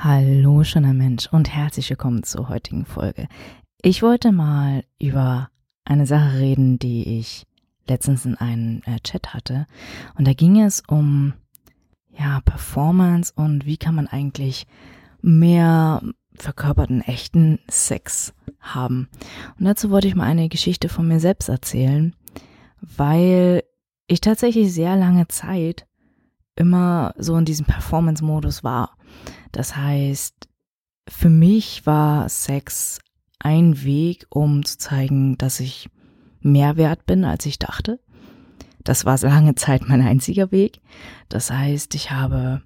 Hallo, schöner Mensch und herzlich willkommen zur heutigen Folge. Ich wollte mal über eine Sache reden, die ich letztens in einem äh, Chat hatte. Und da ging es um, ja, Performance und wie kann man eigentlich mehr verkörperten echten Sex haben. Und dazu wollte ich mal eine Geschichte von mir selbst erzählen, weil ich tatsächlich sehr lange Zeit immer so in diesem Performance-Modus war. Das heißt, für mich war Sex ein Weg, um zu zeigen, dass ich mehr wert bin, als ich dachte. Das war lange Zeit mein einziger Weg. Das heißt, ich habe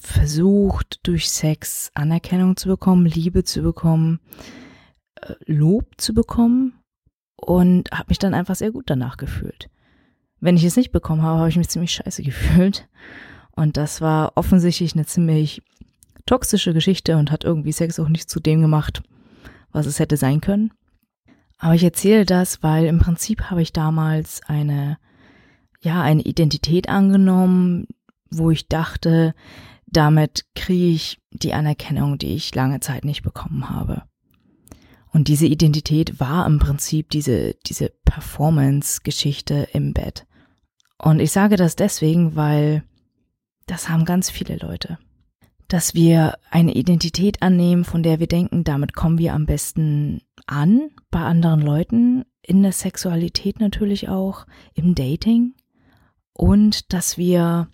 versucht, durch Sex Anerkennung zu bekommen, Liebe zu bekommen, äh, Lob zu bekommen und habe mich dann einfach sehr gut danach gefühlt. Wenn ich es nicht bekommen habe, habe ich mich ziemlich scheiße gefühlt. Und das war offensichtlich eine ziemlich toxische Geschichte und hat irgendwie Sex auch nicht zu dem gemacht, was es hätte sein können. Aber ich erzähle das, weil im Prinzip habe ich damals eine, ja, eine Identität angenommen, wo ich dachte, damit kriege ich die Anerkennung, die ich lange Zeit nicht bekommen habe. Und diese Identität war im Prinzip diese, diese Performance-Geschichte im Bett. Und ich sage das deswegen, weil das haben ganz viele Leute. Dass wir eine Identität annehmen, von der wir denken, damit kommen wir am besten an bei anderen Leuten, in der Sexualität natürlich auch, im Dating. Und dass wir,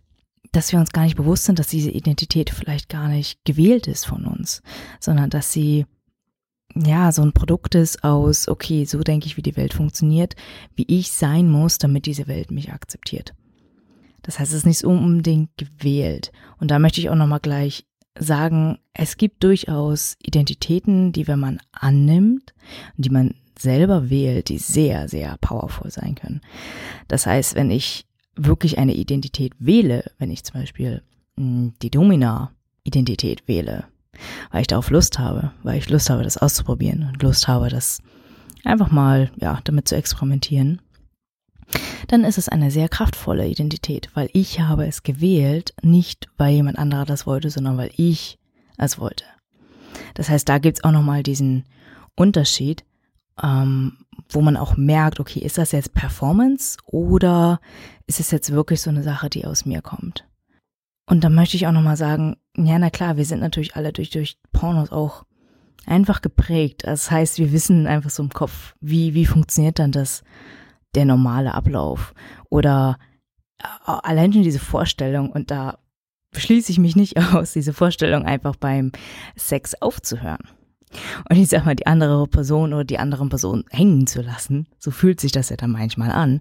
dass wir uns gar nicht bewusst sind, dass diese Identität vielleicht gar nicht gewählt ist von uns, sondern dass sie ja, so ein Produkt ist aus, okay, so denke ich, wie die Welt funktioniert, wie ich sein muss, damit diese Welt mich akzeptiert. Das heißt, es ist nicht unbedingt gewählt. Und da möchte ich auch nochmal gleich sagen, es gibt durchaus Identitäten, die, wenn man annimmt und die man selber wählt, die sehr, sehr powerful sein können. Das heißt, wenn ich wirklich eine Identität wähle, wenn ich zum Beispiel hm, die Domina-Identität wähle, weil ich darauf Lust habe, weil ich Lust habe, das auszuprobieren und Lust habe, das einfach mal, ja, damit zu experimentieren, dann ist es eine sehr kraftvolle Identität, weil ich habe es gewählt, nicht weil jemand anderer das wollte, sondern weil ich es wollte. Das heißt, da gibt's auch nochmal diesen Unterschied, ähm, wo man auch merkt, okay, ist das jetzt Performance oder ist es jetzt wirklich so eine Sache, die aus mir kommt? Und da möchte ich auch nochmal sagen, ja, na klar, wir sind natürlich alle durch, durch Pornos auch einfach geprägt. Das heißt, wir wissen einfach so im Kopf, wie, wie funktioniert dann das, der normale Ablauf? Oder äh, allein schon diese Vorstellung, und da schließe ich mich nicht aus, diese Vorstellung einfach beim Sex aufzuhören. Und ich sag mal, die andere Person oder die anderen Personen hängen zu lassen, so fühlt sich das ja dann manchmal an,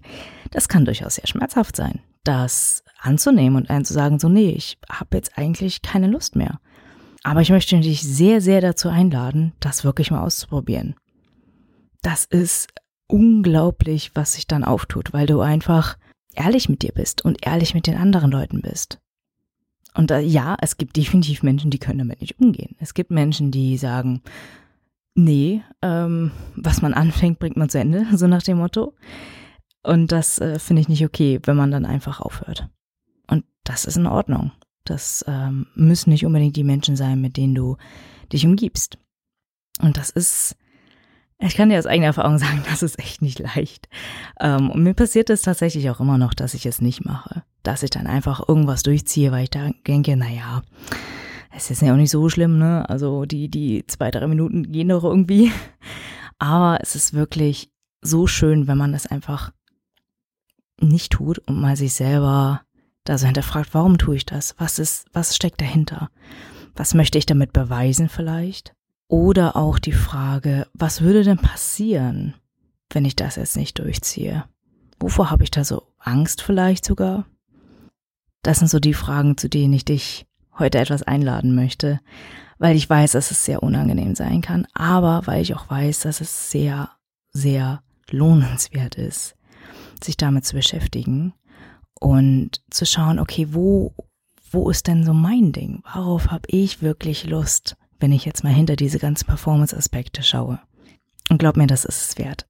das kann durchaus sehr schmerzhaft sein das anzunehmen und einen zu sagen, so, nee, ich habe jetzt eigentlich keine Lust mehr. Aber ich möchte dich sehr, sehr dazu einladen, das wirklich mal auszuprobieren. Das ist unglaublich, was sich dann auftut, weil du einfach ehrlich mit dir bist und ehrlich mit den anderen Leuten bist. Und äh, ja, es gibt definitiv Menschen, die können damit nicht umgehen. Es gibt Menschen, die sagen, nee, ähm, was man anfängt, bringt man zu Ende, so nach dem Motto. Und das äh, finde ich nicht okay, wenn man dann einfach aufhört. Und das ist in Ordnung. Das ähm, müssen nicht unbedingt die Menschen sein, mit denen du dich umgibst. Und das ist, ich kann dir aus eigener Erfahrung sagen, das ist echt nicht leicht. Ähm, und mir passiert es tatsächlich auch immer noch, dass ich es nicht mache. Dass ich dann einfach irgendwas durchziehe, weil ich da denke, naja, es ist ja auch nicht so schlimm, ne? Also die, die zwei, drei Minuten gehen doch irgendwie. Aber es ist wirklich so schön, wenn man das einfach nicht tut und mal sich selber da so hinterfragt, warum tue ich das? Was ist, was steckt dahinter? Was möchte ich damit beweisen vielleicht? Oder auch die Frage, was würde denn passieren, wenn ich das jetzt nicht durchziehe? Wovor habe ich da so Angst vielleicht sogar? Das sind so die Fragen, zu denen ich dich heute etwas einladen möchte, weil ich weiß, dass es sehr unangenehm sein kann, aber weil ich auch weiß, dass es sehr, sehr lohnenswert ist, sich damit zu beschäftigen und zu schauen, okay, wo, wo ist denn so mein Ding? Worauf habe ich wirklich Lust, wenn ich jetzt mal hinter diese ganzen Performance-Aspekte schaue? Und glaub mir, das ist es wert.